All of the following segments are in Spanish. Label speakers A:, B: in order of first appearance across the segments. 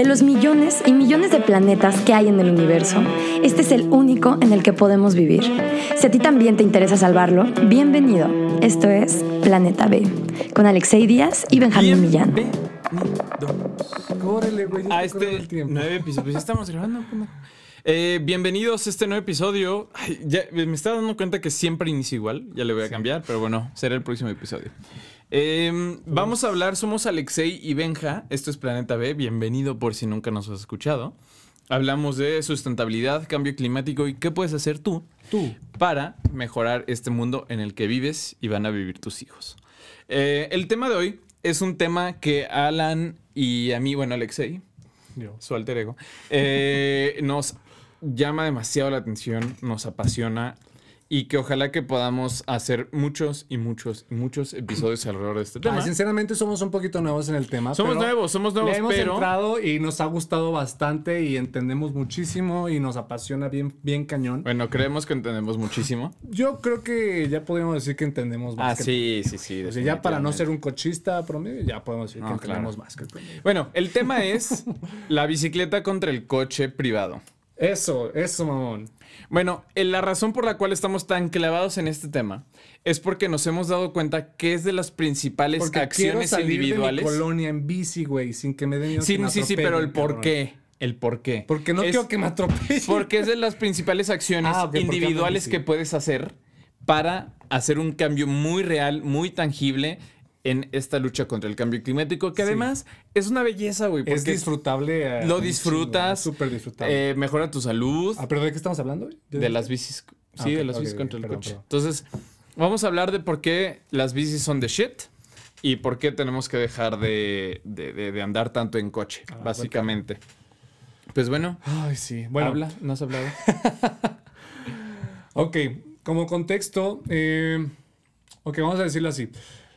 A: De los millones y millones de planetas que hay en el universo, este es el único en el que podemos vivir. Si a ti también te interesa salvarlo, bienvenido. Esto es Planeta B, con Alexei Díaz y Benjamín Millán.
B: Córrele, güey.
C: A este nueve episodio. Pues ya estamos grabando. pendejo. Eh, bienvenidos a este nuevo episodio. Ay, ya, me estaba dando cuenta que siempre inicia igual. Ya le voy a cambiar, pero bueno, será el próximo episodio. Eh, vamos a hablar, somos Alexei y Benja. Esto es Planeta B. Bienvenido por si nunca nos has escuchado. Hablamos de sustentabilidad, cambio climático y qué puedes hacer tú,
B: Tú.
C: para mejorar este mundo en el que vives y van a vivir tus hijos. Eh, el tema de hoy es un tema que Alan y a mí, bueno, Alexei,
B: Yo.
C: su alter ego, eh, nos llama demasiado la atención, nos apasiona y que ojalá que podamos hacer muchos y muchos y muchos episodios alrededor de este tema.
B: Ay, sinceramente somos un poquito nuevos en el tema.
C: somos
B: pero
C: nuevos, somos nuevos,
B: Le hemos
C: pero
B: entrado y nos ha gustado bastante y entendemos muchísimo y nos apasiona bien, bien cañón.
C: bueno, creemos que entendemos muchísimo.
B: Yo creo que ya podríamos decir que entendemos más.
C: Ah,
B: que
C: sí, sí, sí.
B: O sea, ya para no ser un cochista promedio, ya podemos decir
C: No,
B: que
C: claro.
B: entendemos más que el promedio.
C: Bueno, el tema es la bicicleta contra el coche privado.
B: Eso, eso, mamón.
C: Bueno, eh, la razón por la cual estamos tan clavados en este tema es porque nos hemos dado cuenta que es de las principales
B: Porque quiero
C: acciones
B: salir
C: individuales.
B: de mi colonia en bici, güey, sin que me den miedo
C: Sí,
B: que me
C: sí, sí, pero el por
B: cabrón.
C: qué. El por qué.
B: Porque no
C: Es-
B: quiero que me atropellen.
C: Porque es de las principales acciones
B: Ah,
C: individuales que puedes hacer para hacer un cambio muy real, muy tangible en esta lucha contra el cambio climático, que
B: Sí.
C: además es una belleza, güey.
B: Es disfrutable. eh,
C: lo disfrutas,
B: Súper disfrutable.
C: eh, mejora tu salud.
B: ah, ¿pero de qué estamos hablando? güey?
C: De las bicis.
B: Ah,
C: Sí, de las bicis
B: ok,
C: contra el
B: perdón,
C: coche.
B: perdón.
C: Entonces, vamos a hablar de por qué las bicis son de shit y por qué tenemos que dejar de, de- de- de andar tanto en coche,
B: Ah,
C: básicamente. Pues bueno,
B: Ay, sí. Bueno,
C: habla, no has hablado.
B: ok. Como contexto, eh, ok, vamos a decirlo así.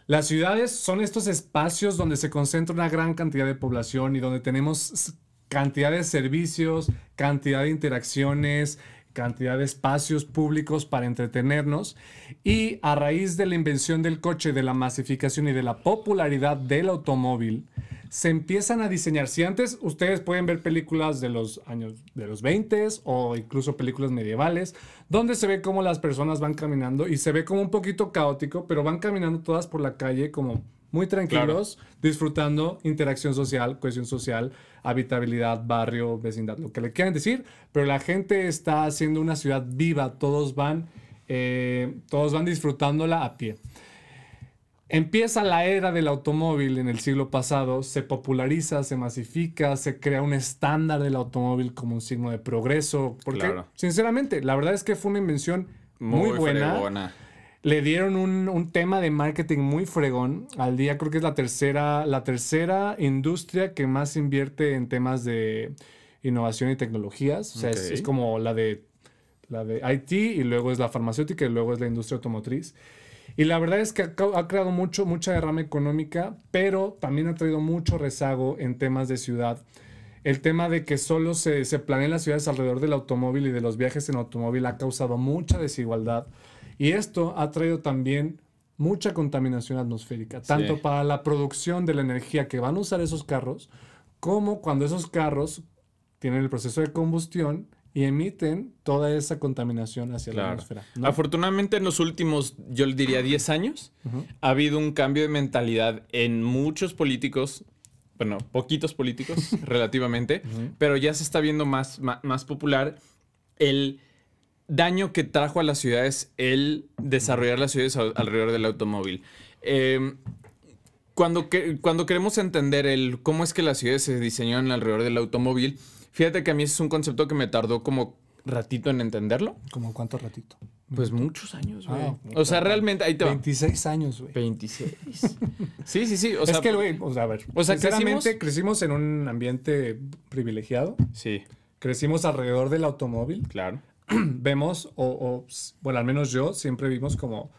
B: Las ciudades son estos espacios donde se concentra una gran cantidad de población y donde tenemos cantidad de servicios, cantidad de interacciones, cantidad de espacios públicos para entretenernos. Y a raíz de la invención del coche, de la masificación y de la popularidad del automóvil, se empiezan a diseñar. Si antes ustedes pueden ver películas de los años de los 20 o incluso películas medievales, donde se ve cómo las personas van caminando y se ve como un poquito caótico, pero van caminando todas por la calle como muy tranquilos, disfrutando interacción social, cohesión social, habitabilidad, barrio, vecindad, lo que le quieran decir, pero la gente está haciendo una ciudad viva, todos van, eh, todos van disfrutándola a pie. Empieza la era del automóvil en el siglo pasado, se populariza, se masifica, se crea un estándar del automóvil como un signo de progreso. Porque,
C: Claro.
B: sinceramente, la verdad es que fue una invención muy, buena.
C: fregona.
B: Le dieron un, un tema de marketing muy fregón. Al día creo que es la tercera, la tercera industria que más invierte en temas de innovación y tecnologías. O sea, es, es como la de, la de IT y luego es la farmacéutica y luego es la industria automotriz. Y la verdad es que ha, creado mucho, mucha derrama económica, pero también ha traído mucho rezago en temas de ciudad. El tema de que solo se, se planean las ciudades alrededor del automóvil y de los viajes en automóvil ha causado mucha desigualdad. Y esto ha traído también mucha contaminación atmosférica, tanto
C: Sí.
B: para la producción de la energía que van a usar esos carros, como cuando esos carros tienen el proceso de combustión y emiten toda esa contaminación hacia la atmósfera. ¿no?
C: Afortunadamente en los últimos, yo le diría 10 años, ha habido un cambio de mentalidad en muchos políticos, bueno, poquitos políticos relativamente, pero ya se está viendo más, más, popular el daño que trajo a las ciudades el desarrollar las ciudades al- alrededor del automóvil. Eh, cuando, que- cuando queremos entender el cómo es que las ciudades se diseñaron alrededor del automóvil, fíjate que a mí es un concepto que me tardó como ratito en entenderlo.
B: ¿Como cuánto ratito?
C: Pues muchos años, güey.
B: Ah,
C: o sea, realmente, ahí te va.
B: 26 años, güey.
C: 26. Sí, sí, sí. O sea,
B: es que, güey, o sea, a ver.
C: o sea,
B: sinceramente, crecimos en un ambiente privilegiado.
C: Sí,
B: Crecimos alrededor del automóvil.
C: claro.
B: Vemos, o, o, bueno, al menos yo siempre vimos como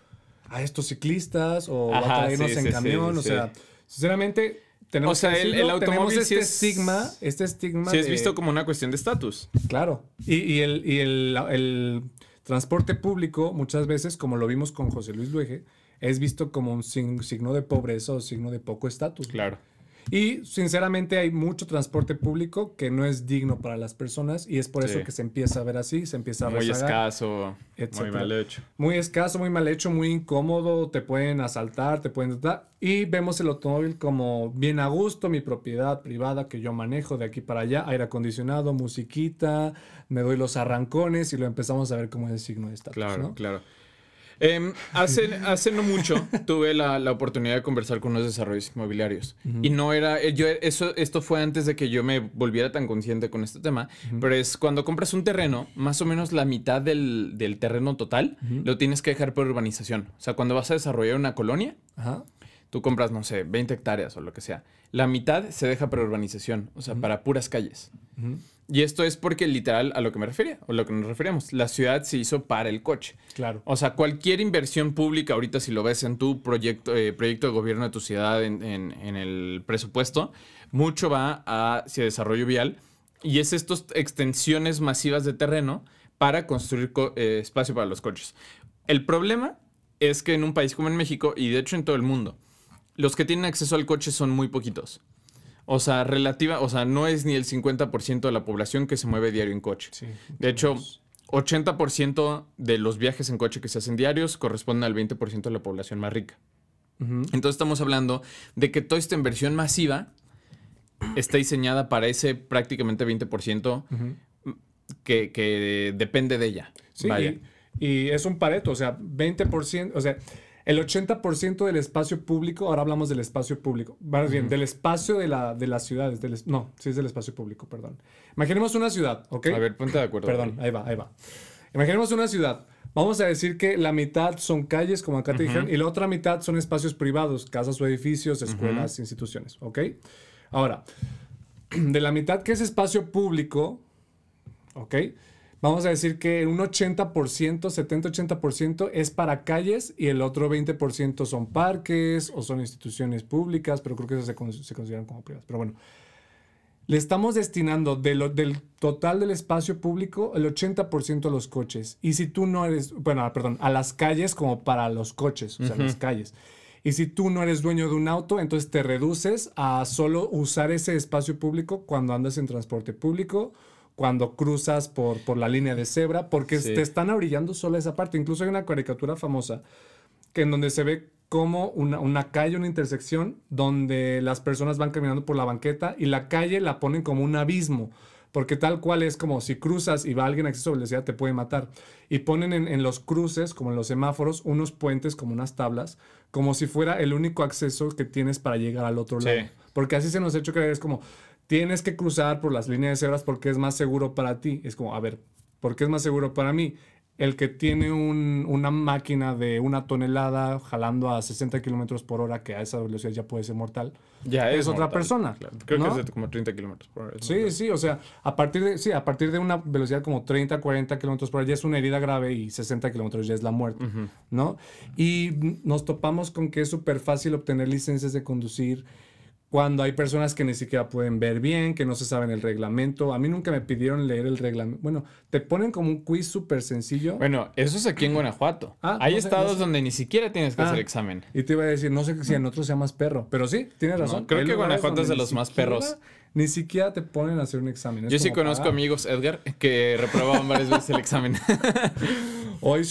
B: a estos ciclistas o va
C: Ajá,
B: a traernos
C: sí,
B: en
C: sí,
B: camión.
C: sí,
B: o sea, sinceramente, tenemos,
C: O sea,
B: que
C: el- el automóvil
B: este
C: sí es-
B: estigma, este estigma.
C: Sí, es
B: de-
C: visto como una cuestión de estatus.
B: Claro. Y, y el, y el, el transporte público, muchas veces, como lo vimos con José Luis Luege, es visto como un signo de pobreza o signo de poco estatus.
C: Claro.
B: Y sinceramente hay mucho transporte público que no es digno para las personas y es por eso
C: Sí.
B: que se empieza a ver así, se empieza a
C: Muy
B: rezagar.
C: escaso, muy mal hecho.
B: Muy escaso, muy mal hecho, muy incómodo, te pueden asaltar, te pueden... Y vemos el automóvil como bien a gusto, mi propiedad privada que yo manejo de aquí para allá, aire acondicionado, musiquita, me doy los arrancones y lo empezamos a ver como el signo de estatus,
C: Claro,
B: ¿no?
C: claro. Em, hace, hace no mucho tuve la, la oportunidad de conversar con unos desarrollos inmobiliarios. Y no era. eh, Yo, eso, esto fue antes de que yo me volviera tan consciente con este tema. Pero es cuando compras un terreno, más o menos la mitad del, del terreno total lo tienes que dejar por urbanización. O sea, cuando vas a desarrollar una colonia, tú compras, no sé, 20 hectáreas o lo que sea. La mitad se deja para urbanización, o sea, para puras calles. Y esto es porque literal a lo que me refería, o lo que nos referíamos, la ciudad se hizo para el coche.
B: Claro.
C: O sea, cualquier inversión pública, ahorita si lo ves en tu proyecto, eh, proyecto de gobierno de tu ciudad, en, en- en el presupuesto, mucho va hacia desarrollo vial y es estas extensiones masivas de terreno para construir co- eh, espacio para los coches. El problema es que en un país como en México, y de hecho en todo el mundo, los que tienen acceso al coche son muy poquitos. O sea, relativa, o sea, no es ni el 50% de la población que se mueve diario en coche.
B: Sí.
C: De hecho, 80% de los viajes en coche que se hacen diarios corresponden al 20% de la población más rica. Entonces estamos hablando de que toda esta inversión masiva está diseñada para ese prácticamente 20%
B: Ujú.
C: que, que depende de ella.
B: Sí, y, y es un pareto, o sea, 20%, o sea, el 80% del espacio público, ahora hablamos del espacio público, más bien, del espacio de, la, de las ciudades, del, no, sí es del espacio público, perdón. Imaginemos una ciudad, ¿ok?
C: A ver, ponte de acuerdo.
B: Perdón, ahí va, ahí va. Imaginemos una ciudad. Vamos a decir que la mitad son calles, como acá te dijeron, y la otra mitad son espacios privados, casas o edificios, escuelas, instituciones, ¿ok? Ahora, de la mitad que es espacio público, ¿ok? Vamos a decir que un 80%, 70-80% es para calles y el otro 20% son parques o son instituciones públicas, pero creo que esas se, con- se consideran como privadas. Pero bueno, le estamos destinando de lo- del total del espacio público el 80% a los coches. Y si tú no eres, bueno, perdón, a las calles como para los coches, o sea, las calles. Y si tú no eres dueño de un auto, entonces te reduces a solo usar ese espacio público cuando andas en transporte público, cuando cruzas por, por la línea de cebra, porque
C: Sí.
B: te están orillando solo esa parte. Incluso hay una caricatura famosa que en donde se ve como una, una calle, una intersección, donde las personas van caminando por la banqueta y la calle la ponen como un abismo. Porque tal cual es como si cruzas y va alguien a exceso de velocidad, te puede matar. Y ponen en, en los cruces, como en los semáforos, unos puentes como unas tablas, como si fuera el único acceso que tienes para llegar al otro
C: Sí.
B: lado. Porque así se nos ha hecho creer, es como, tienes que cruzar por las líneas de cebras porque es más seguro para ti. Es como, a ver, ¿por qué es más seguro para mí? El que tiene un- una máquina de una tonelada jalando a 60 kilómetros por hora, que a esa velocidad ya puede ser mortal.
C: Ya
B: es otra
C: mortal,
B: persona,
C: claro. Creo
B: ¿no?
C: que es de como 30 kilómetros por hora.
B: Sí,
C: mortal.
B: sí, o sea, a partir de, sí, a partir de una velocidad como 30, 40 kilómetros por hora ya es una herida grave y 60 kilómetros ya es la muerte, ¿no? Y nos topamos con que es súper fácil obtener licencias de conducir cuando hay personas que ni siquiera pueden ver bien, que no se saben el reglamento. A mí nunca me pidieron leer el reglamento. Bueno, te ponen como un quiz súper sencillo.
C: Bueno, eso es aquí en Guanajuato.
B: Ah,
C: Hay
B: no sé,
C: estados
B: no sé.
C: donde ni siquiera tienes que
B: Ah.
C: hacer examen.
B: Y te iba a decir, no sé si en otros se llama perro, pero sí, tienes razón.
C: creo
B: Hay
C: que Guanajuato es de los más perros.
B: Ni siquiera te ponen a hacer un examen. Es
C: Yo sí conozco
B: ah.
C: amigos, Edgar, que reprobaban varias veces el examen.
B: Hoy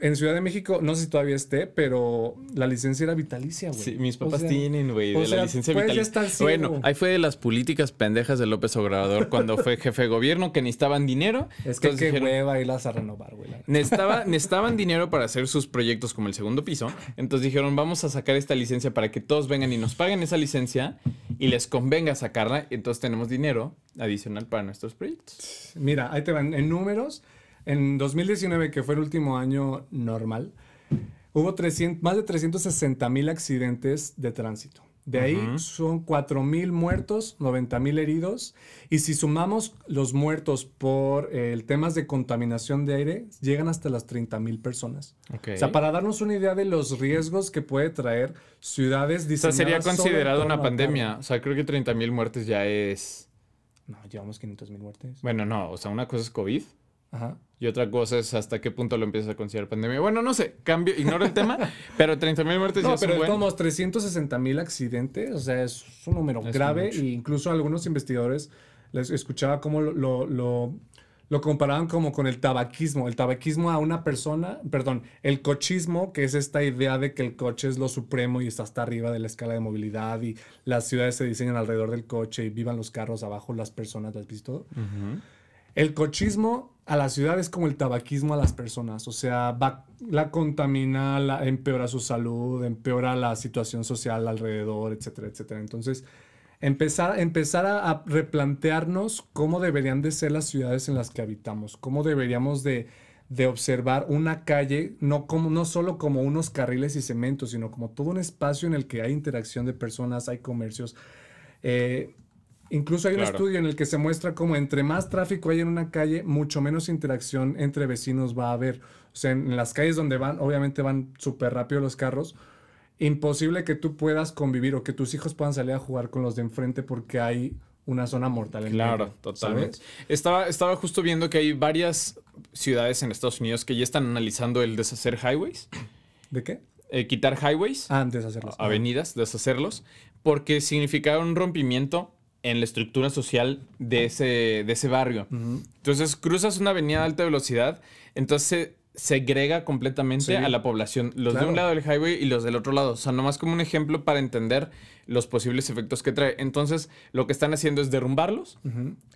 B: en Ciudad de México, no sé si todavía esté, pero la licencia era vitalicia, güey.
C: Sí, mis
B: O
C: papás
B: sea,
C: tienen, güey,
B: o
C: de
B: sea,
C: la licencia vitalicia.
B: estar.
C: Bueno, ahí fue de las políticas pendejas de López Obrador cuando fue jefe de gobierno que necesitaban dinero.
B: Es que qué
C: dijeron,
B: hueva irlas a renovar, güey.
C: Necesitaba, necesitaban dinero para hacer sus proyectos como el segundo piso. Entonces dijeron, vamos a sacar esta licencia para que todos vengan y nos paguen esa licencia y les convenga sacarla. Entonces tenemos dinero adicional para nuestros proyectos.
B: Mira, ahí te van. En números, en 2019, que fue el último año normal, hubo 300, más de 360 mil accidentes de tránsito. De ahí son 4 mil muertos, 90 mil heridos. Y si sumamos los muertos por eh, temas de contaminación de aire, llegan hasta las 30 mil personas.
C: Ok.
B: O sea, para darnos una idea de los riesgos que puede traer ciudades
C: O sea,
B: diseñadas
C: sería considerado una pandemia. O sea, creo que 30 mil muertes ya es...
B: No, llevamos 500 mil muertes.
C: Bueno, no, o sea, una cosa es COVID
B: Ajá.
C: Y otra cosa es hasta qué punto lo empiezas a considerar pandemia. Bueno, no sé, cambio, ignoro el tema, pero 30 mil muertes
B: No,
C: ya
B: pero
C: son buen.
B: todos 360 mil accidentes, o sea, es un número
C: Es
B: grave
C: mucho.
B: e incluso algunos investigadores les escuchaba cómo lo, lo, lo- lo comparaban como con el tabaquismo. El tabaquismo a una persona, perdón, el cochismo, que es esta idea de que el coche es lo supremo y está hasta arriba de la escala de movilidad y las ciudades se diseñan alrededor del coche y vivan los carros abajo, las personas, ¿las has visto?
C: Ujú.
B: El cochismo a la ciudad es como el tabaquismo a las personas, o sea, va, la contamina, la, empeora su salud, empeora la situación social alrededor, etcétera, etcétera. Entonces, empezar, empezar a, replantearnos cómo deberían de ser las ciudades en las que habitamos, cómo deberíamos de, de observar una calle, no, como, no solo como unos carriles y cementos, sino como todo un espacio en el que hay interacción de personas, hay comercios. Eh, Incluso hay un estudio en el que se muestra cómo entre más tráfico hay en una calle, mucho menos interacción entre vecinos va a haber. O sea, en, las calles donde van, obviamente van súper rápido los carros, imposible que tú puedas convivir o que tus hijos puedan salir a jugar con los de enfrente porque hay una zona mortal en
C: Claro,
B: medio,
C: totalmente.
B: ¿sabes?
C: Estaba, estaba justo viendo que hay varias ciudades en Estados Unidos que ya están analizando el deshacer highways,
B: ¿De qué?
C: eh, quitar highways,
B: Antes de hacerlo.
C: avenidas, deshacerlos, porque significaba un rompimiento en la estructura social de ese, de ese barrio. Entonces cruzas una avenida de alta velocidad, entonces segrega completamente
B: Sí.
C: a la población, los
B: Claro.
C: de un lado del highway y los del otro lado. O sea, nomás como un ejemplo para entender los posibles efectos que trae. Entonces, lo que están haciendo es derrumbarlos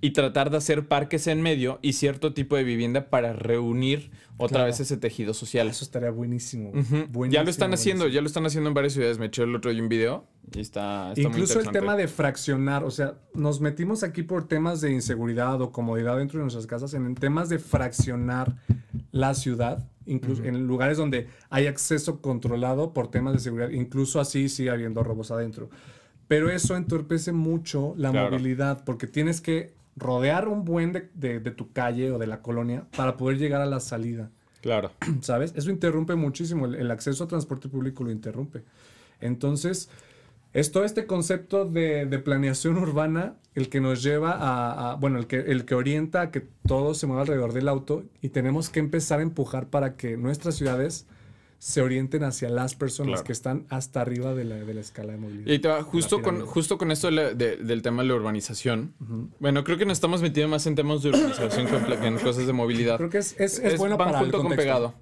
C: y tratar de hacer parques en medio y cierto tipo de vivienda para reunir otra
B: Claro.
C: vez ese tejido social.
B: Eso estaría buenísimo.
C: Ya
B: buenísimo,
C: lo están haciendo, ya lo están haciendo en varias ciudades. Me eché el otro día un video y está, está muy
B: Incluso el tema de fraccionar, o sea, nos metimos aquí por temas de inseguridad o comodidad dentro de nuestras casas, en temas de fraccionar la ciudad, incluso en lugares donde hay acceso controlado por temas de seguridad, incluso así sigue habiendo robos adentro. Pero eso entorpece mucho la
C: Claro.
B: movilidad, porque tienes que rodear un buen de, de- de tu calle o de la colonia para poder llegar a la salida.
C: Claro.
B: ¿sabes? Eso interrumpe muchísimo, el, el acceso a transporte público lo interrumpe. Entonces, es todo este concepto de, de planeación urbana el que nos lleva a, a- bueno, el que, el que orienta a que todo se mueva alrededor del auto y tenemos que empezar a empujar para que nuestras ciudades se orienten hacia las personas
C: Claro.
B: que están hasta arriba de la, de la escala de movilidad.
C: Y te va, justo, con, justo con esto de la- de- del tema de la urbanización. Bueno, creo que nos estamos metiendo más en temas de urbanización que en pla- que en cosas de movilidad.
B: Creo que es, es, es bueno
C: van
B: para
C: junto
B: el
C: con pegado.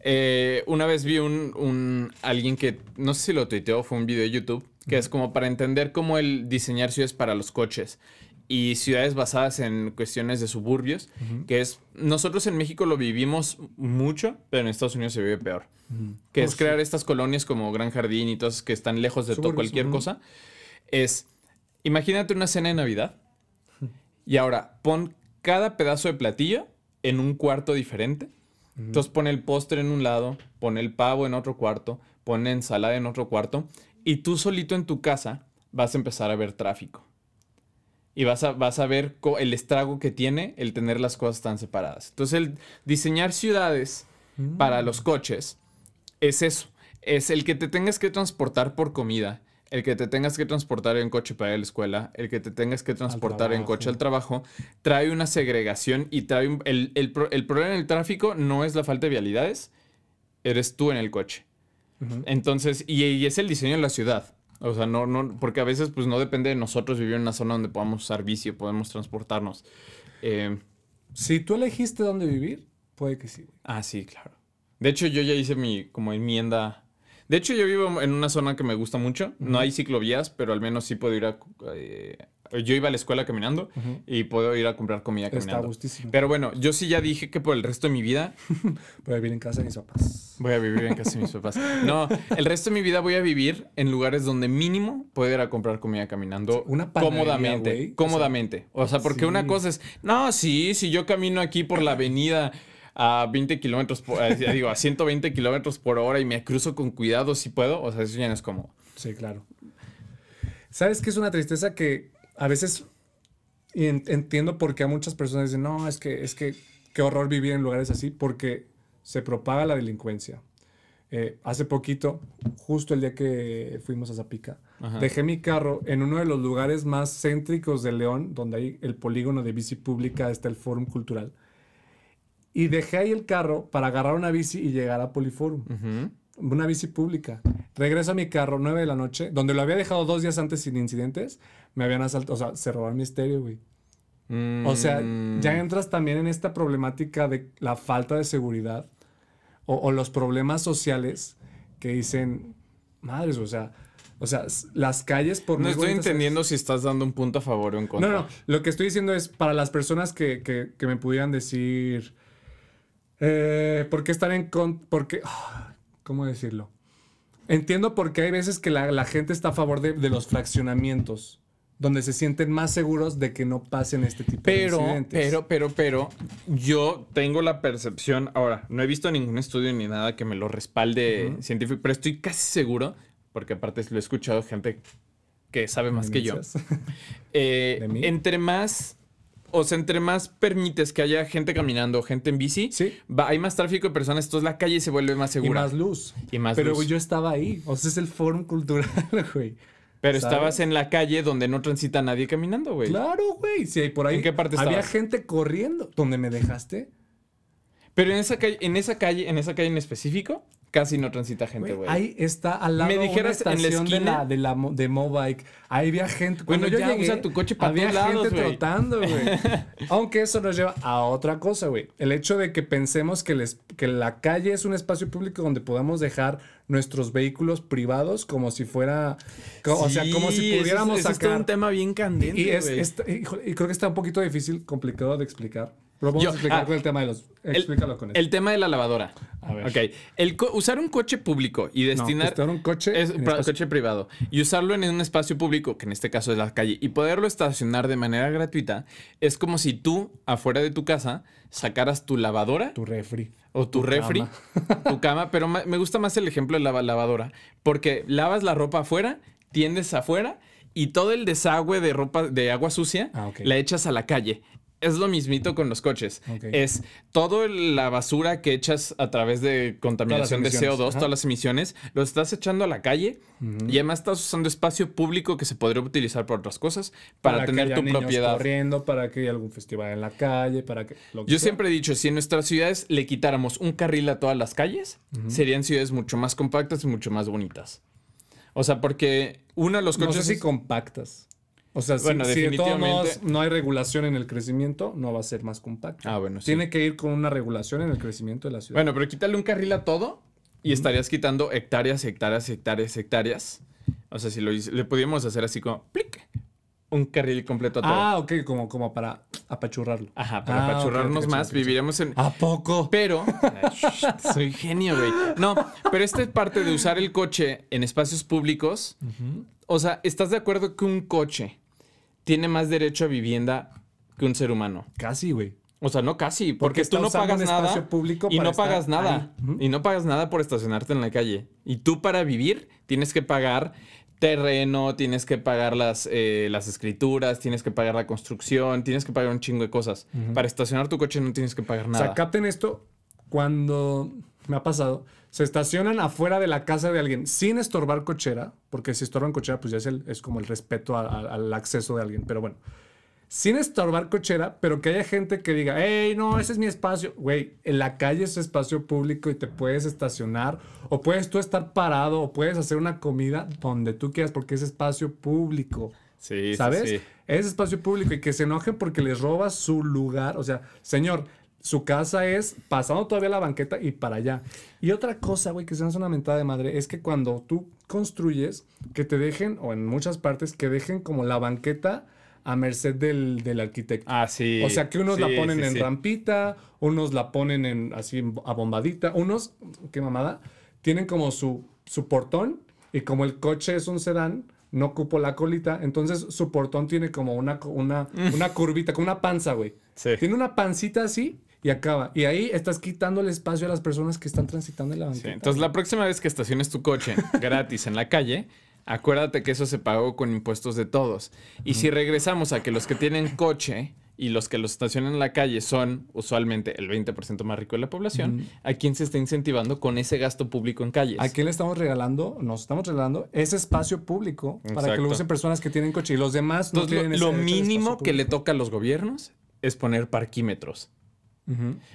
C: Eh, una vez vi un, un- alguien que no sé si lo tuiteó, fue un video de YouTube, que es como para entender cómo el diseñar ciudades para los coches y ciudades basadas en cuestiones de suburbios, que es nosotros en México lo vivimos mucho, pero en Estados Unidos se vive peor. Que
B: Oh,
C: es
B: sí.
C: crear estas colonias como Gran Jardín y todas que están lejos de todo cualquier cosa. Es imagínate una cena de Navidad y ahora pon cada pedazo de platillo en un cuarto diferente. Entonces pone el postre en un lado, pone el pavo en otro cuarto, pone ensalada en otro cuarto y tú solito en tu casa vas a empezar a ver tráfico. Y vas a, vas a ver el estrago que tiene el tener las cosas tan separadas. Entonces el diseñar ciudades para los coches es eso. Es el que te tengas que transportar por comida, el que te tengas que transportar en coche para ir a la escuela, el que te tengas que transportar en coche al trabajo, trae una segregación y trae un- el, el el problema en el tráfico no es la falta de vialidades, eres tú en el coche. Entonces, y, y es el diseño de la ciudad. O sea, no, no, porque a veces pues no depende de nosotros vivir en una zona donde podamos usar bici, podemos transportarnos. Eh,
B: Si tú elegiste dónde vivir, puede que sí.
C: Ah, sí, claro. De hecho, yo ya hice mi como enmienda. De hecho, yo vivo en una zona que me gusta mucho. No hay ciclovías, pero al menos sí puedo ir a... eh, yo iba a la escuela caminando y puedo ir a comprar comida
B: Está
C: caminando.
B: gustísimo.
C: Pero bueno, yo sí ya dije que por el resto de mi vida
B: Voy a vivir en casa de mis papás.
C: voy a vivir en casa de mis papás. No, el resto de mi vida voy a vivir en lugares donde mínimo puedo ir a comprar comida caminando
B: Una panadería,
C: cómodamente. cómodamente. O sea, porque una cosa es, no, sí, si yo camino aquí por la avenida a 20 kilómetros, por- digo, a 120 kilómetros por hora y me cruzo con cuidado si puedo, o sea, eso ya no es como...
B: Sí, claro. ¿Sabes qué es una tristeza que a veces entiendo por qué a muchas personas dicen, no, es que, es que, qué horror vivir en lugares así, porque se propaga la delincuencia. Eh, hace poquito, justo el día que fuimos a Zapica,
C: Ajá.
B: dejé mi carro en uno de los lugares más céntricos de León, donde hay el polígono de bici pública, está el Fórum Cultural. Y dejé ahí el carro para agarrar una bici y llegar a Poliforum.
C: Ujú.
B: Una bici pública. Regreso a mi carro, 9 de la noche, donde lo había dejado dos días antes sin incidentes. Me habían asaltado, o sea, se robaron mi estéreo, güey. O sea,
C: Mm.
B: ya entras también en esta problemática de la falta de seguridad o, o los problemas sociales que dicen, madres, o sea, o sea, las calles por
C: No estoy entendiendo si estás dando un punto a favor o en contra.
B: No, no, lo que estoy diciendo es para las personas que, que- que me pudieran decir, eh, ¿por qué estar en con, por qué, ah, ¿cómo decirlo? Entiendo por qué hay veces que la, la gente está a favor de, de los fraccionamientos, donde se sienten más seguros de que no pasen este tipo de incidentes.
C: pero, pero, pero, yo tengo la percepción, ahora, no he visto ningún estudio ni nada que me lo respalde científico, pero estoy casi seguro, porque aparte lo he escuchado gente que sabe más que yo. Eh, entre más, o sea, entre más permites que haya gente caminando, gente en bici,
B: Sí.
C: va- hay más tráfico de personas, entonces la calle se vuelve más
B: Y
C: segura.
B: más luz.
C: Y más
B: Pero
C: luz.
B: yo estaba ahí. O sea, es el fórum cultural, güey.
C: pero
B: ¿sabes?
C: estabas en la calle donde no transita nadie caminando, güey.
B: Claro, güey. Sí, por ahí.
C: ¿En qué parte
B: Había
C: estabas?
B: gente corriendo. ¿Dónde me dejaste?
C: Pero en esa calle, en esa calle, en esa calle en específico, casi no transita gente,
B: Güey, ahí está al lado
C: Me
B: una
C: dijeras en la
B: estación de
C: esquina-
B: la, de la de Mobike. Ahí había gente.
C: Bueno,
B: Cuando yo
C: ya
B: llegué,
C: usa tu coche pa'
B: había
C: lados,
B: gente trotando, güey. Aunque eso nos lleva a otra cosa, güey. El hecho de que pensemos que, les, que la calle es un espacio público donde podamos dejar nuestros vehículos privados como si fuera. co- o sea, como si
C: eso es-
B: pudiéramos
C: eso es todo
B: sacar.
C: un tema bien candente,
B: y, es, híjole, y creo que está un poquito difícil, complicado de explicar. Pero vamos
C: Yo-
B: a explicar
C: ah,
B: con el tema de los.
C: El-
B: Explícalo con eso.
C: El tema de la lavadora.
B: A ver.
C: Ok. El usar un coche público y
B: No,
C: destinar.
B: un coche
C: Es privado. Y usarlo en un espacio público, que en este caso es la calle, y poderlo estacionar de manera gratuita, es como si tú, afuera de tu casa, sacaras tu lavadora
B: tu refri.
C: o tu,
B: tu
C: refri,
B: cama.
C: tu cama, pero me gusta más el ejemplo de la lavadora, porque lavas la ropa afuera, tiendes afuera y todo el desagüe de ropa de agua sucia
B: Ah,
C: la echas a la calle. Es lo mismito con los coches. Es toda la basura que echas a través de contaminación de
B: emisiones,
C: CO2,
B: ajá.
C: todas las emisiones, lo estás echando a la calle y además estás usando espacio público que se podría utilizar para otras cosas, para,
B: que
C: tener
B: haya
C: tu
B: niños
C: propiedad.
B: corriendo, para que haya algún festival en la calle, para que... lo que
C: Yo
B: sea.
C: siempre he dicho, si en nuestras ciudades le quitáramos un carril a todas las calles, serían ciudades mucho más compactas y mucho más bonitas. O sea, porque uno de los
B: No
C: coches...
B: sé si compactas. O sea, si- de todos no hay regulación en el crecimiento, no va a ser más compacto.
C: Ah, bueno, sí.
B: Tiene que ir con una regulación en el crecimiento de la ciudad.
C: Bueno, pero quítale un carril a todo y estarías quitando hectáreas, hectáreas, hectáreas, hectáreas. O sea, si lo le pudiéramos hacer así como plic, un carril completo a todo.
B: ah, ok, como, como para apachurrarlo.
C: Ajá, para
B: Ah,
C: apachurrarnos más, viviríamos en...
B: ¿A poco?
C: Pero, soy genio, güey. No, pero esta es parte de usar el coche en espacios públicos. O sea, ¿estás de acuerdo que un coche tiene más derecho a vivienda que un ser humano?
B: Casi, güey.
C: O sea, no casi, porque,
B: Porque
C: tú no pagas nada
B: público
C: y no pagas nada y no pagas nada por estacionarte en la calle. Y tú para vivir tienes que pagar terreno, tienes que pagar las, eh, las escrituras, tienes que pagar la construcción, tienes que pagar un chingo de cosas. Para estacionar tu coche no tienes que pagar
B: O
C: nada.
B: sea, capten esto cuando me ha pasado. Se estacionan afuera de la casa de alguien sin estorbar cochera, porque si estorban cochera, pues ya es, el- es como el respeto a- a- al acceso de alguien. Pero bueno, sin estorbar cochera, pero que haya gente que diga, hey, no, ese es mi espacio. Güey, en la calle es espacio público y te puedes estacionar, o puedes tú estar parado, o puedes hacer una comida donde tú quieras, porque es espacio público.
C: Sí, sí,
B: ¿Sabes?
C: sí.
B: Es espacio público y que se enojen porque les robas su lugar. O sea, señor, su casa es pasando todavía la banqueta y para allá. Y otra cosa, güey, que se me hace una mentada de madre, es que cuando tú construyes, que te dejen, o en muchas partes, que dejen como la banqueta a merced del, del arquitecto.
C: Ah, sí.
B: O sea, que unos la ponen
C: sí,
B: en
C: sí.
B: rampita, unos la ponen en así abombadita, unos, qué mamada, tienen como su, su portón y como el coche es un sedán, no cupo la colita, entonces su portón tiene como una, una, una curvita, como una panza, güey.
C: Sí.
B: Tiene una pancita así y acaba. Y ahí estás quitando el espacio a las personas que están transitando en la
C: Sí,
B: banqueta.
C: Entonces, la próxima vez que estaciones tu coche gratis en la calle, acuérdate que eso se pagó con impuestos de todos. Y si regresamos a que los que tienen coche y los que los estacionan en la calle son usualmente el 20% más rico de la población, ¿a quién se está incentivando con ese gasto público en calles?
B: ¿A quién le estamos regalando? Nos estamos regalando ese espacio público para que lo usen personas que tienen coche y los demás no
C: Entonces,
B: tienen
C: lo,
B: ese
C: lo mínimo que le toca a los gobiernos es poner parquímetros.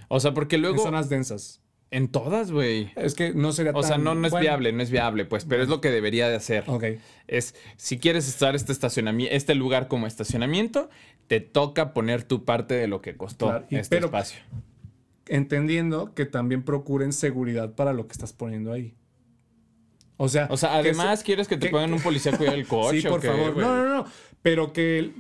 C: O sea, porque
B: En
C: luego...
B: zonas densas.
C: En todas, güey.
B: Es que no sería
C: O sea, no, no es
B: bueno,
C: viable, no es viable, pues, pero es lo que debería de hacer.
B: Ok.
C: Es, si quieres estar este estacionamiento, este lugar como estacionamiento, te toca poner tu parte de lo que costó
B: Claro, y
C: este
B: pero-
C: espacio.
B: Entendiendo que también procuren seguridad para lo que estás poniendo ahí. O sea,
C: O sea,
B: que
C: además, ¿quieres que te pongan un policía a cuidar el coche
B: sí, por favor. No, no, no. Pero que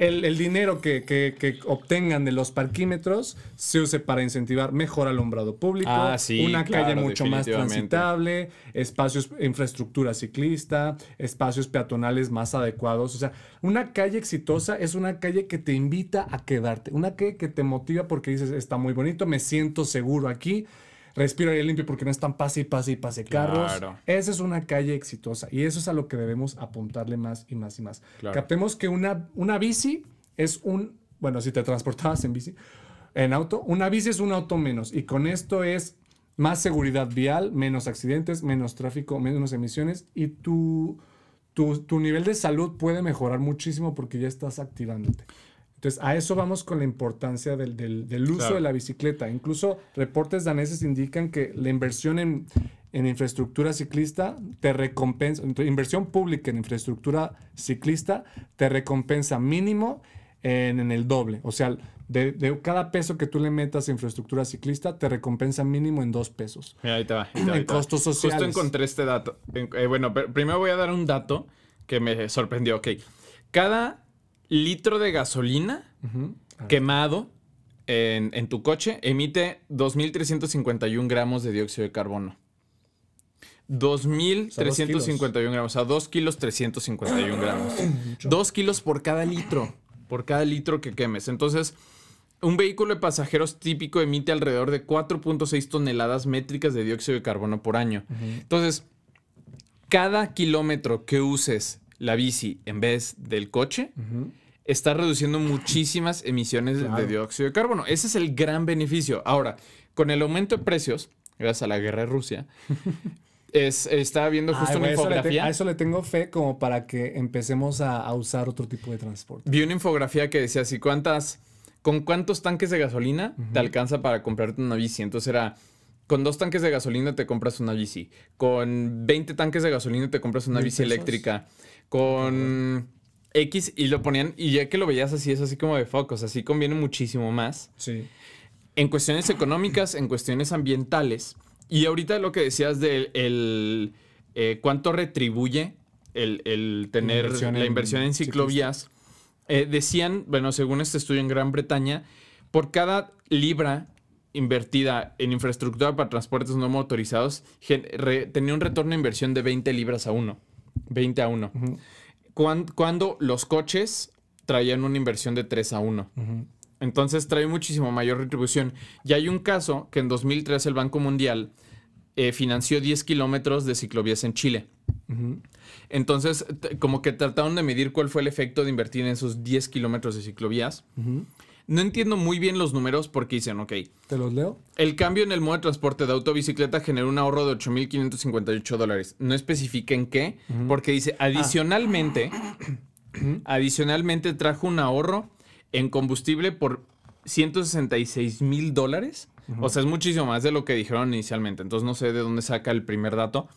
B: el, dinero que, que- que obtengan de los parquímetros se use para incentivar mejor alumbrado público,
C: Ah, sí,
B: una
C: claro,
B: calle mucho más transitable, espacios, infraestructura ciclista, espacios peatonales más adecuados. O sea, una calle exitosa es una calle que te invita a quedarte, una calle que te motiva porque dices, está muy bonito, me siento seguro aquí. Respiro aire limpio porque no están pase y pase y pase carros.
C: Claro.
B: Esa es una calle exitosa y eso es a lo que debemos apuntarle más y más y más.
C: Claro.
B: Captemos que una, una bici es un, bueno, si te transportabas en bici, en auto, una bici es un auto menos y con esto es más seguridad vial, menos accidentes, menos tráfico, menos emisiones y tu, tu, tu nivel de salud puede mejorar muchísimo porque ya estás activándote. Entonces, a eso vamos con la importancia del, del- del uso
C: Claro.
B: de la bicicleta. Incluso reportes daneses indican que la inversión en, en infraestructura ciclista te recompensa, inversión pública en infraestructura ciclista te recompensa mínimo en, en el doble. O sea, de, de cada peso que tú le metas a infraestructura ciclista, te recompensa mínimo en dos pesos.
C: Mira, ahí te va. ahí te va, ahí
B: En
C: te va.
B: costos
C: Justo
B: sociales.
C: encontré este dato. En- eh, bueno, primero voy a dar un dato que me sorprendió. Ok. Cada litro de gasolina quemado en, en tu coche emite 2.351 gramos de dióxido de carbono. 2.351 gramos, o sea, 2 kilos 351 gramos. 2 kilos por cada litro, por cada litro que quemes. Entonces, un vehículo de pasajeros típico emite alrededor de 4.6 toneladas métricas de dióxido de carbono por año. Entonces, cada kilómetro que uses la bici en vez del coche, está reduciendo muchísimas emisiones de- dióxido de carbono. Ese es el gran beneficio. Ahora, con el aumento de precios, gracias a la guerra de Rusia, es, estaba viendo justo
B: Ay,
C: una
B: eso te-
C: infografía.
B: a eso le tengo fe como para que empecemos a, a usar otro tipo de transporte.
C: Vi una infografía que decía así, ¿cuántas, con cuántos tanques de gasolina te alcanza para comprarte una bici? Entonces era, con dos tanques de gasolina te compras una bici. Con 20 tanques de gasolina te compras una
B: ¿Mil
C: bici
B: pesos?
C: eléctrica. Con X y lo ponían, y ya que lo veías así, es así como de focos, así conviene muchísimo más.
B: Sí.
C: En cuestiones económicas, en cuestiones ambientales. Y ahorita lo que decías del el, eh, cuánto retribuye el, el tener
B: inversión
C: la
B: en
C: inversión en ciclovías. Eh, decían, bueno, según este estudio en Gran Bretaña, por cada libra invertida en infraestructura para transportes no motorizados, re- tenía un retorno de inversión de 20 libras a 1. 20 a 1. Cuan- cuando los coches traían una inversión de 3 a 1. Entonces trae muchísimo mayor retribución. Y hay un caso que en 2003 el Banco Mundial eh, financió 10 kilómetros de ciclovías en Chile. Entonces, como que trataron de medir cuál fue el efecto de invertir en esos 10 kilómetros de ciclovías. No entiendo muy bien los números porque dicen, ok,
B: ¿Te los leo?
C: el cambio en el modo de transporte de auto o bicicleta generó un ahorro de 8.558 dólares. No especifica en qué, porque dice, adicionalmente, adicionalmente trajo un ahorro en combustible por 166 mil dólares. O sea, es muchísimo más de lo que dijeron inicialmente. Entonces no sé de dónde saca el primer dato.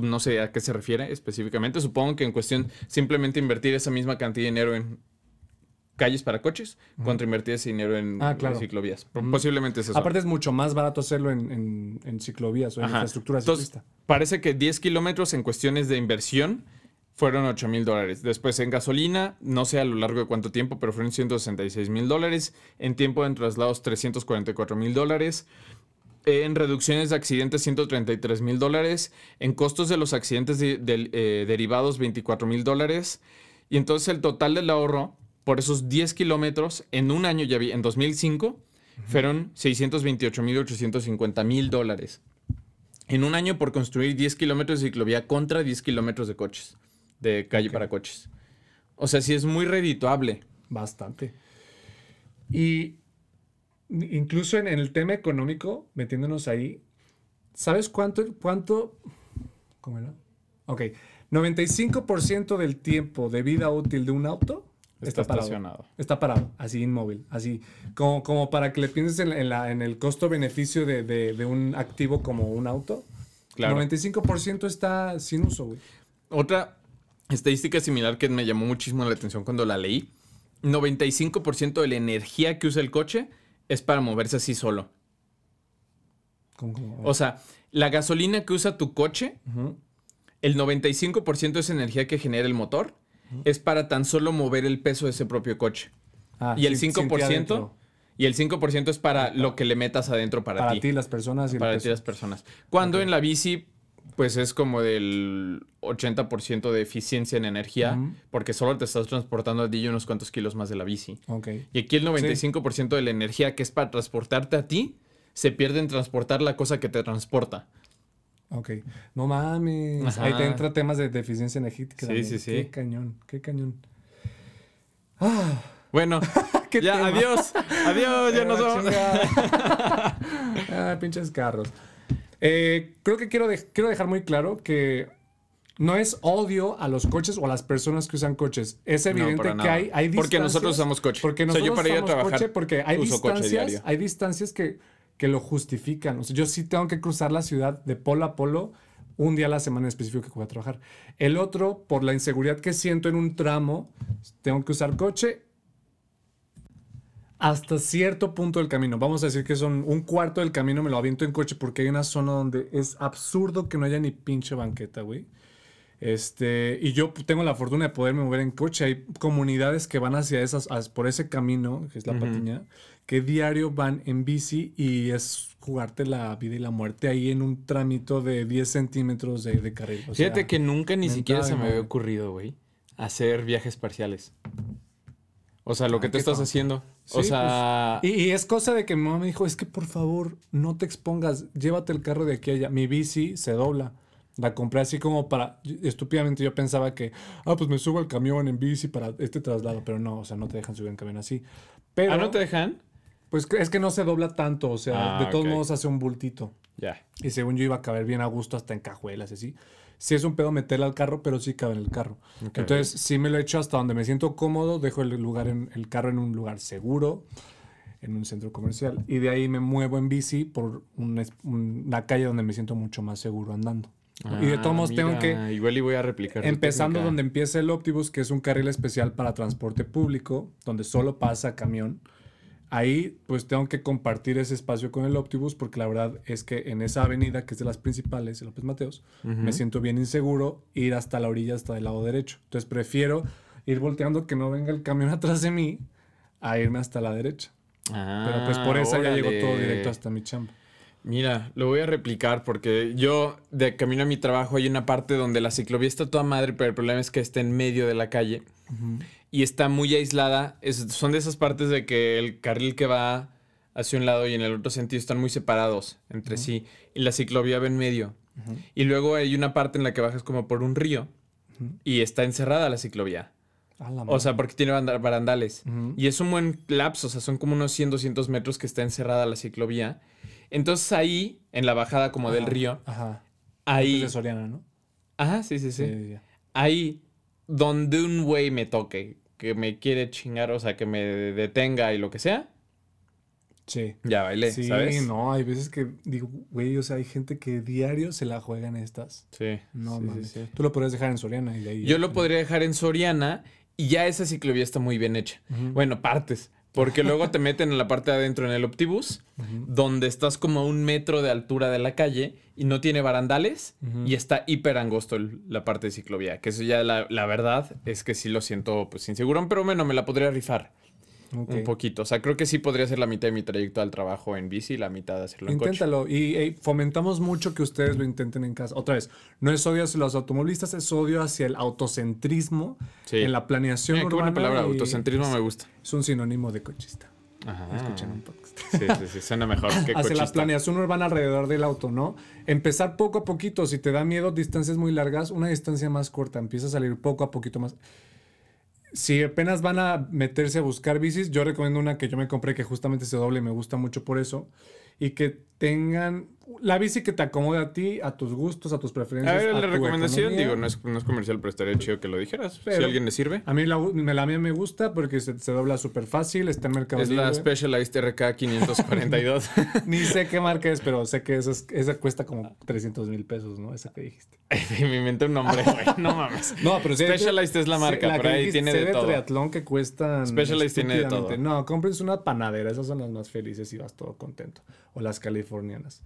C: No sé a qué se refiere específicamente. Supongo que en cuestión simplemente invertir esa misma cantidad de dinero en calles para coches contra invertir ese dinero en,
B: Ah,
C: en ciclovías. Posiblemente es eso.
B: Aparte es mucho más barato hacerlo en, en- en ciclovías o en
C: Ajá.
B: infraestructura
C: Entonces,
B: ciclista.
C: parece que 10 kilómetros en cuestiones de inversión fueron 8 mil dólares. Después en gasolina, no sé a lo largo de cuánto tiempo, pero fueron 166 mil dólares. En tiempo de traslados, 344 mil dólares. En reducciones de accidentes, 133 mil dólares. En costos de los accidentes de- eh, derivados, 24 mil dólares. Y entonces el total del ahorro por esos 10 kilómetros en un año, ya vi, en 2005, fueron 628 mil 850 mil dólares en un año por construir 10 kilómetros de ciclovía contra 10 kilómetros de coches, de calle para coches. O sea, sí es muy redituable.
B: Bastante. Y incluso en, en el tema económico, metiéndonos ahí, ¿sabes cuánto, cuánto, cómo era? Ok, 95% del tiempo de vida útil de un auto
C: Está,
B: parado.
C: estacionado.
B: Está parado, así inmóvil, así. Como, como para que le pienses en, en la, en el costo-beneficio de, de- de un activo como un auto.
C: Claro.
B: 95% está sin uso, güey.
C: Otra estadística similar que me llamó muchísimo la atención cuando la leí. 95% de la energía que usa el coche es para moverse así solo.
B: Como-
C: O sea, la gasolina que usa tu coche, el 95% de esa energía que genera el motor es para tan solo mover el peso de ese propio coche.
B: Ah,
C: y el
B: sin- sin ti
C: 5%,
B: adentro.
C: y el 5% es para lo que le metas adentro para,
B: para
C: ti.
B: ti, las personas y
C: para ti las personas. Cuando en la bici, pues es como del 80% de eficiencia en energía, porque solo te estás transportando a ti unos cuantos kilos más de la bici.
B: Ok.
C: Y aquí el 95% de la energía que es para transportarte a ti, se pierde en transportar la cosa que te transporta.
B: Ok. No mames.
C: Ajá.
B: Ahí te entra temas de deficiencia energética.
C: Sí,
B: también.
C: sí, sí.
B: Qué cañón, qué cañón. Ah,
C: Bueno,
B: Qué
C: ya,
B: tema.
C: adiós. Adiós, ya nos
B: Ah,
C: vamos.
B: ah, pinches carros. Eh, creo que quiero, de- quiero dejar muy claro que no es odio a los coches o a las personas que usan coches. Es evidente que hay, hay
C: Porque
B: distancias-
C: nosotros usamos coche.
B: Porque
C: O sea,
B: nosotros
C: yo para ir a
B: usamos
C: trabajar
B: coche porque hay
C: coche
B: distancias, hay distancias que, que lo justifican. O sea, yo sí tengo que cruzar la ciudad de polo a polo un día a la semana en específico que voy a trabajar. El otro, por la inseguridad que siento en un tramo, tengo que usar coche hasta cierto punto del camino. Vamos a decir que son un cuarto del camino me lo aviento en coche porque hay una zona donde es absurdo que no haya ni pinche banqueta, güey. Este, y yo tengo la fortuna de poderme mover en coche. Hay comunidades que van hacia esas, as- por ese camino, que es la patiña, que diario van en bici y es jugarte la vida y la muerte ahí en un trámito de 10 centímetros de, de carril. O
C: Fíjate
B: sea,
C: que nunca ni siquiera se me había ocurrido, güey, hacer viajes parciales. O sea, lo que
B: Ah,
C: tú
B: qué
C: estás
B: tonto.
C: haciendo.
B: Sí,
C: o sea,
B: pues, y, y es cosa de que mi mamá me dijo, es que por favor, no te expongas, llévate el carro de aquí a allá. Mi bici se dobla. La compré así como para, estúpidamente yo pensaba que, ah, pues me subo al camión en bici para este traslado, pero no, o sea, no te dejan subir en camión así. Pero,
C: ¿Ah, no te dejan?
B: pues es que no se dobla tanto, o sea,
C: Ah,
B: de todos modos hace un bultito.
C: Ya.
B: Y según yo iba a caber bien a gusto hasta en cajuelas y así. Sí es un pedo meterle al carro, pero sí cabe en el carro. Entonces sí me lo he hecho hasta donde me siento cómodo, dejo el lugar en el carro en un lugar seguro, en un centro comercial, y de ahí me muevo en bici por una calle donde me siento mucho más seguro andando. Y de
C: Ah,
B: todos modos tengo que,
C: mira, Igual y voy a replicar.
B: empezando donde empieza el óptibus, que es un carril especial para transporte público, donde solo pasa camión. Ahí pues tengo que compartir ese espacio con el óptibus porque la verdad es que en esa avenida, que es de las principales, de López Mateos, me siento bien inseguro ir hasta la orilla, hasta el lado derecho. Entonces prefiero ir volteando que no venga el camión atrás de mí a irme hasta la derecha.
C: Ah,
B: Pero pues por esa ya llego todo
C: órale.
B: directo hasta mi chamba.
C: Mira, lo voy a replicar porque yo de camino a mi trabajo hay una parte donde la ciclovía está toda madre, pero el problema es que está en medio de la calle y está muy aislada. Es- son de esas partes de que el carril que va hacia un lado y en el otro sentido están muy separados entre sí y la ciclovía va en medio. Y luego hay una parte en la que bajas como por un río y está encerrada la ciclovía.
B: La
C: O sea, porque tiene barandales. Y es un buen lapso, o sea, son como unos 100, 200 metros que está encerrada la ciclovía. Entonces ahí, en la bajada como del río,
B: Ajá.
C: ahí...
B: Es de Soriana, ¿no?
C: Ajá, sí, sí, sí. Ahí, donde un güey me toque, que me quiere chingar, o sea, que me detenga y lo que sea,
B: Sí.
C: ya bailé,
B: Sí,
C: ¿sabes?
B: no, hay veces que digo, güey, o sea, hay gente que diario se la juega en estas.
C: Sí.
B: No,
C: sí,
B: mames.
C: sí.
B: Tú lo podrías dejar en Soriana y de ahí.
C: Yo lo podría dejar en Soriana y ya esa ciclovía está muy bien hecha. Bueno, partes. Porque luego te meten en la parte de adentro en el Optibus, donde estás como a un metro de altura de la calle y no tiene barandales y está hiper angosto el- la parte de ciclovía. Que eso ya la, la verdad es que sí lo siento pues inseguro, pero bueno, me la podría rifar Un poquito. O sea, creo que sí podría ser la mitad de mi trayecto al trabajo en bici y la mitad de hacerlo en coche.
B: Inténtalo. Y fomentamos mucho que ustedes lo intenten en casa. Otra vez, no es odio hacia los automovilistas, es odio hacia el autocentrismo
C: Sí.
B: en la planeación
C: qué
B: urbana.
C: buena palabra, autocentrismo me gusta.
B: Es un sinónimo de cochista.
C: Ajá.
B: Escuchen un podcast.
C: Sí, sí, sí, suena mejor que
B: hacia la planeación urbana alrededor del auto, ¿no? Empezar poco a poquito. Si te da miedo distancias muy largas, una distancia más corta. Empieza a salir poco a poquito más. Si apenas van a meterse a buscar bicis, yo recomiendo una que yo me compré que justamente se doble y me gusta mucho por eso. y que tengan la bici que te acomode a ti, a tus gustos, a tus preferencias.
C: A ver,
B: a
C: la recomendación,
B: economía.
C: digo, no es, no es comercial, pero estaría chido que lo dijeras. si a alguien le sirve.
B: A mí la, la mía me gusta porque se, se dobla súper fácil, está en Mercado
C: Es la
B: Libre.
C: Specialized RK 542.
B: Ni sé qué marca es, pero sé que esa, es- esa cuesta como 300 mil pesos, ¿no? Esa que dijiste.
C: Me inventé un nombre, güey. No mames.
B: No, pero sí.
C: Specialized es la marca, pero ahí
B: dijiste,
C: tiene de todo.
B: triatlón que cuestan.
C: Specialized tiene de todo.
B: No, cómprense una panadera, esas son las más felices y vas todo contento. O las californianas.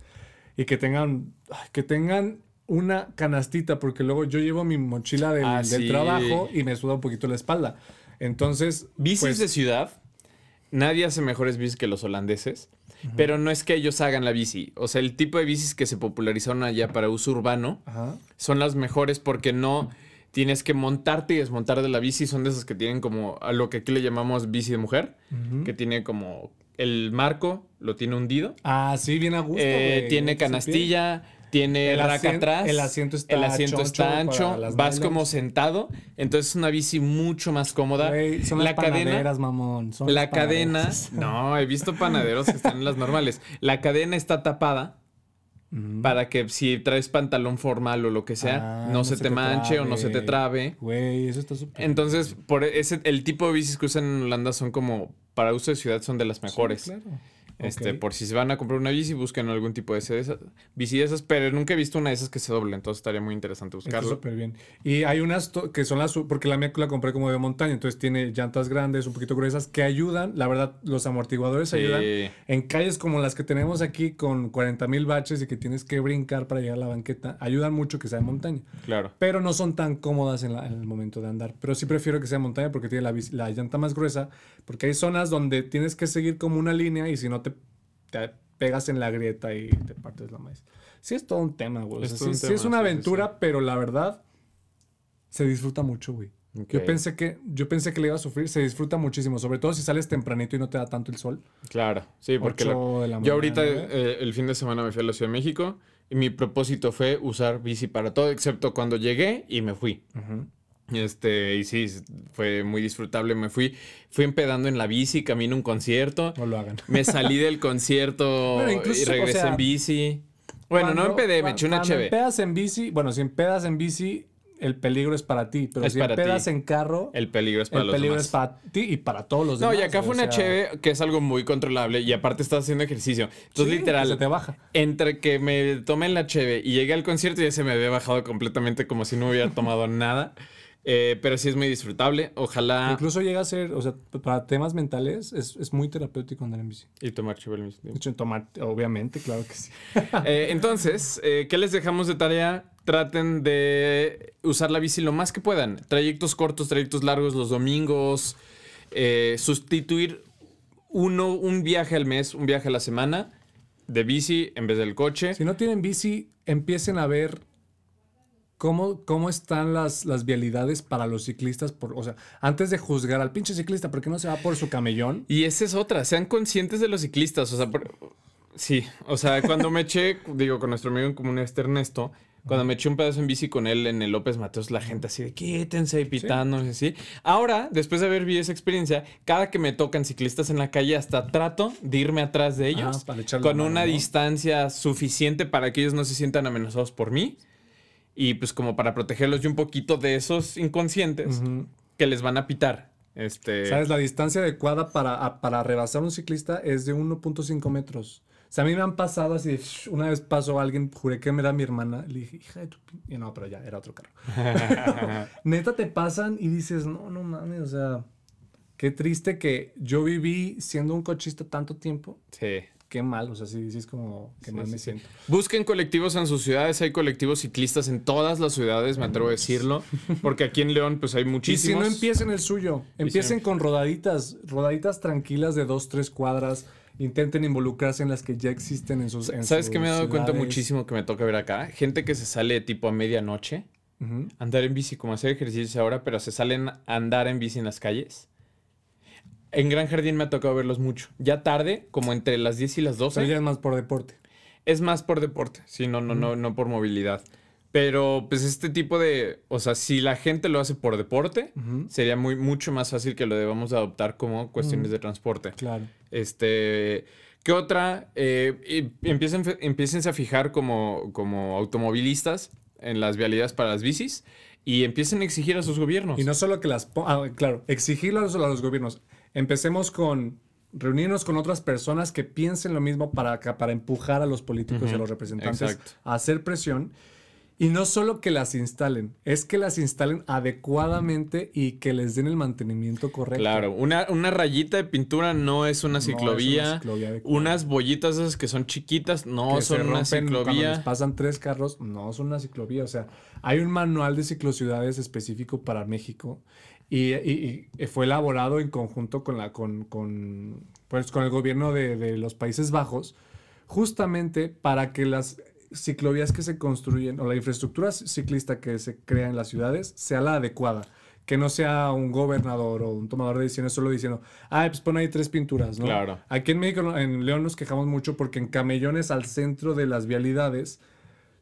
B: Y que tengan, que tengan una canastita, porque luego yo llevo mi mochila del,
C: Ah,
B: del
C: sí.
B: trabajo y me suda un poquito la espalda. Entonces,
C: Bicis
B: pues,
C: de ciudad, nadie hace mejores bicis que los holandeses, pero no es que ellos hagan la bici. O sea, el tipo de bicis que se popularizaron allá para uso urbano son las mejores porque no tienes que montarte y desmontar de la bici. Son de esas que tienen como a lo que aquí le llamamos bici de mujer, que tiene como el marco, lo tiene hundido.
B: Ah, sí, bien a gusto.
C: Eh, tiene canastilla, tiene
B: El asien-
C: atrás.
B: el asiento está
C: El asiento está ancho. Vas como sentado. Entonces es una bici mucho más cómoda.
B: Son
C: la
B: las
C: cadena.
B: panaderas, mamón. son
C: La cadena. No, he visto panaderos que están en las normales. La cadena está tapada Para que si traes pantalón formal o lo que sea,
B: Ah,
C: no, se, te, manche o no se te trabe.
B: Güey, eso está súper.
C: Entonces, por ese, el tipo de bicis que usan en Holanda son como, para uso de ciudad, son de las mejores.
B: Sí, claro.
C: Este,
B: Ok.
C: por si se van a comprar una bici, busquen algún tipo de ese- esa- bici de esas, pero nunca he visto una de esas que se doble, entonces estaría muy interesante buscarlo.
B: súper bien. Y hay unas que son las, porque la mía la compré como de montaña, entonces tiene llantas grandes, un poquito gruesas, que ayudan, la verdad, los amortiguadores
C: Sí.
B: ayudan en calles como las que tenemos aquí con 40 mil baches y que tienes que brincar para llegar a la banqueta, ayudan mucho que sea de montaña.
C: Claro.
B: Pero no son tan cómodas en, la- en el momento de andar. Pero sí prefiero que sea montaña porque tiene la, la llanta más gruesa, porque hay zonas donde tienes que seguir como una línea y si no te, pegas en la grieta y te partes la maíz. Sí es todo un tema, güey. O
C: Es
B: sea,
C: todo
B: sí,
C: un
B: sí
C: tema,
B: es una
C: sí, sí,
B: aventura, pero la verdad se disfruta mucho, güey.
C: Ok.
B: Yo pensé que yo pensé que le iba a sufrir, se disfruta muchísimo, sobre todo si sales tempranito y no te da tanto el sol.
C: Claro, sí, porque la-
B: de la
C: yo ahorita
B: mañana,
C: eh, el fin de semana me fui a la Ciudad de México y mi propósito fue usar bici para todo, excepto cuando llegué y me fui. Este, y sí, fue muy disfrutable. Me fui, fui empedando en la bici, camino a un concierto.
B: No lo hagan.
C: Me salí del concierto
B: Bueno, incluso,
C: y regresé
B: o sea,
C: en bici. Bueno, no empedé, me eché una
B: cuando
C: cheve.
B: empedas en bici, bueno, si empedas en bici, el peligro es para ti, pero
C: Es
B: si empedas
C: ti.
B: en carro,
C: El peligro es para
B: el
C: los
B: peligro
C: demás.
B: es para ti y para todos los
C: No,
B: demás.
C: y acá fue una
B: sea,
C: cheve que es algo muy controlable y aparte estás haciendo ejercicio. Entonces,
B: sí,
C: literal,
B: se te baja.
C: entre que me tomé la cheve y llegué al concierto ya se me había bajado completamente como si no hubiera tomado nada. Eh, pero sí es muy disfrutable. Ojalá...
B: Incluso llega a ser, o sea, para temas mentales, es, es muy terapéutico andar en bici.
C: Y tomar cheve al mismo tiempo.
B: hecho, tomar, obviamente, claro que sí.
C: Eh, entonces, eh, ¿qué les dejamos de tarea? Traten de usar la bici lo más que puedan. Trayectos cortos, trayectos largos, los domingos. sustituir uno, un viaje al mes, un viaje a la semana de bici en vez del coche.
B: Si no tienen bici, empiecen a ver cómo, cómo están las, las vialidades para los ciclistas. Por, o sea, antes de juzgar al pinche ciclista, ¿por qué no se va por su camellón?
C: Y esa es otra, sean conscientes de los ciclistas. O sea, por- sí, o sea, cuando me eché, digo, con nuestro amigo en común, este Ernesto, cuando me eché un pedazo en bici con él en el López Mateos, la gente así de quítense y pitando, y así. Ahora, después de haber vivido esa experiencia, cada que me tocan ciclistas en la calle, hasta trato de irme atrás de ellos
B: Ah, echarle la
C: con
B: mano,
C: una
B: ¿no?
C: distancia suficiente para que ellos no se sientan amenazados por mí. Y pues como para protegerlos y un poquito de esos inconscientes que les van a pitar. Este,
B: ¿Sabes? La distancia adecuada para, a- para rebasar un ciclista es de 1.5 metros. O sea, a mí me han pasado así, de, una vez pasó alguien, juré que era mi hermana, le dije, hija de tu... pin-". Y no, pero ya, era otro carro. Neta te pasan y dices, no, no mames, o sea, qué triste que yo viví siendo un cochista tanto tiempo.
C: sí.
B: Qué mal, o sea, sí, sí es como que
C: Sí,
B: mal
C: sí,
B: me siento.
C: Busquen colectivos en sus ciudades. Hay colectivos ciclistas en todas las ciudades, me atrevo a decirlo. Porque aquí en León, pues hay
B: Y si
C: muchísimos.
B: no empiecen el suyo, empiecen
C: no-
B: con rodaditas, rodaditas tranquilas de dos, tres cuadras. Intenten involucrarse en las que ya existen en sus. en
C: ¿Sabes qué me he dado cuenta muchísimo que me toca ver acá? Gente que se sale tipo a medianoche, andar en bici, como hacer ejercicio ahora, pero se salen a andar en bici en las calles. En Gran Jardín me ha tocado verlos mucho. Ya tarde, como entre las 10 y las 12.
B: Pero ya es más por deporte.
C: Es más por deporte, sí, no, no, no, no por movilidad. Pero pues este tipo de, o sea, si la gente lo hace por deporte, sería muy, mucho más fácil que lo debamos de adoptar como cuestiones de transporte.
B: Claro.
C: Este, ¿Qué otra? Eh, empiecen, empiecen a fijar como, como automovilistas en las vialidades para las bicis y empiecen a exigir a sus gobiernos.
B: Y no solo que las... ah, claro, los, a los gobiernos. Empecemos con reunirnos con otras personas que piensen lo mismo para, para empujar a los políticos y a los representantes
C: exacto.
B: a hacer presión. Y no solo que las instalen, es que las instalen adecuadamente y que les den el mantenimiento correcto.
C: Claro, una, una rayita de pintura no es una
B: es una
C: ciclovía. unas bollitas esas que son chiquitas no
B: que se
C: son una
B: les
C: ciclovía.
B: pasan tres carros, no son una ciclovía. O sea, hay un manual de ciclociudades específico para México y, y- y fue elaborado en conjunto con, la, con, con, pues, con el gobierno de, de los Países Bajos, justamente para que las ciclovías que se construyen o la infraestructura ciclista que se crea en las ciudades sea la adecuada. Que no sea un gobernador o un tomador de decisiones solo diciendo, ah, pues pon ahí tres pinturas, ¿no?
C: Claro.
B: Aquí en México, en León, nos quejamos mucho porque en camellones al centro de las vialidades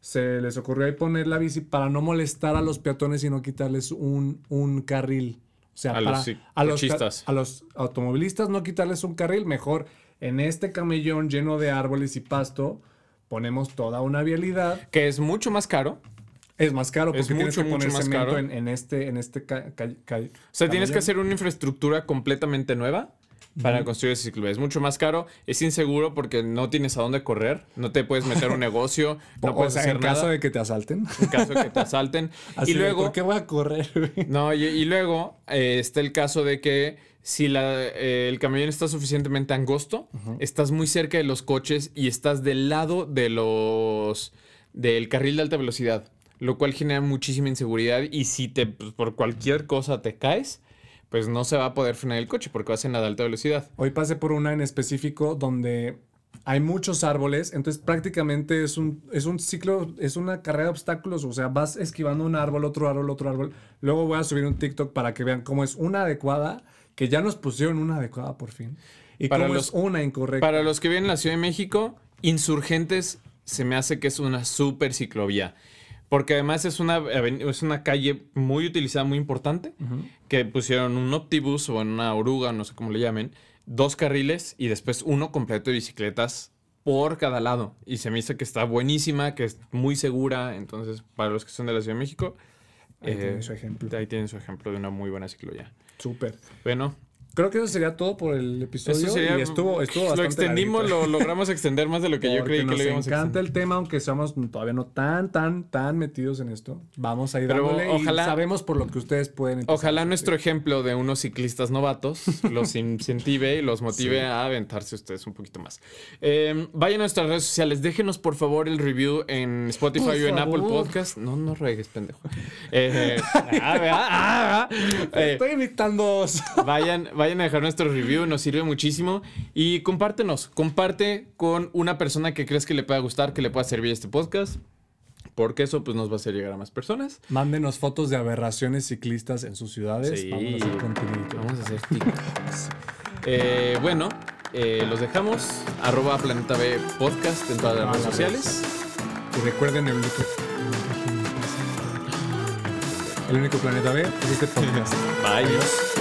B: se les ocurrió ahí poner la bici para no molestar a los peatones y no quitarles un, un carril. O sea,
C: A los
B: para,
C: ci-
B: a, los, a los automovilistas no quitarles un carril, mejor en este camellón lleno de árboles y pasto ponemos toda una vialidad.
C: Que es mucho más caro.
B: Es más caro porque
C: Es
B: tienes
C: mucho,
B: poner
C: mucho más
B: cemento
C: caro.
B: en, en este, en este ca- ca- ca-
C: O sea, tienes que hacer una infraestructura completamente nueva para construir ese ciclovía. Es mucho más caro, es inseguro porque no tienes a dónde correr, no te puedes meter a un negocio, no
B: o
C: puedes
B: sea,
C: hacer
B: en caso de que te asalten.
C: en caso de que te asalten.
B: Así
C: y luego,
B: ¿por qué voy a correr?
C: no, y, y luego eh, está el caso de que si la, eh, el camión está suficientemente angosto, estás muy cerca de los coches y estás del lado de los del carril de alta velocidad, lo cual genera muchísima inseguridad y si te pues, por cualquier cosa te caes, pues no se va a poder frenar el coche porque vas en la de alta velocidad.
B: Hoy pasé por una en específico donde hay muchos árboles, entonces prácticamente es un, es un ciclo, es una carrera de obstáculos, o sea, vas esquivando un árbol, otro árbol, otro árbol. Luego voy a subir un TikTok para que vean cómo es una adecuada, que ya nos pusieron una adecuada por fin, y
C: Para
B: cómo
C: los-
B: es una incorrecta.
C: Para los que viven en la Ciudad de México, Insurgentes se me hace que es una super ciclovía. Porque además es una, es una calle muy utilizada, muy importante, que pusieron un Optibus o una oruga, no sé cómo le llamen, dos carriles y después uno completo de bicicletas por cada lado. Y se me dice que está buenísima, que es muy segura. Entonces, para los que son de la Ciudad de México,
B: Ahí
C: eh,
B: tienen su ejemplo.
C: ahí tienen su ejemplo de una muy buena ciclovía.
B: Súper.
C: Bueno,
B: Creo que eso sería todo por el episodio.
C: sería.
B: y estuvo, estuvo
C: lo
B: bastante
C: extendimos,
B: larguito.
C: lo logramos extender más de lo que yo creí que
B: nos
C: lo íbamos a
B: encanta
C: extender.
B: el tema, aunque somos todavía no tan, tan, tan metidos en esto. Vamos a ir
C: Pero
B: dándole
C: ojalá-
B: y sabemos por lo que ustedes pueden
C: Ojalá nuestro ejemplo de unos ciclistas novatos los incentive y los motive a aventarse ustedes un poquito más. Eh, vayan a nuestras redes sociales, déjenos por favor el review en Spotify
B: Por
C: o en Apple. Podcast. No, no ruegues, pendejo. Eh, ah. Ah. Eh,
B: Estoy invitando.
C: vayan, vayan a dejar nuestro review, nos sirve muchísimo. Y compártenos, comparte con una persona que crees que le pueda gustar, que le pueda servir este podcast. Porque eso pues nos va a hacer llegar a más personas.
B: Mándenos fotos de aberraciones ciclistas en sus ciudades.
C: Sí.
B: Vamos a hacer contenido.
C: Vamos a hacer TikToks. Eh, bueno, eh, los dejamos. Arroba Planeta B Podcast en todas las redes sociales.
B: Y recuerden el único. El único planeta B es este podcast.
C: Bye.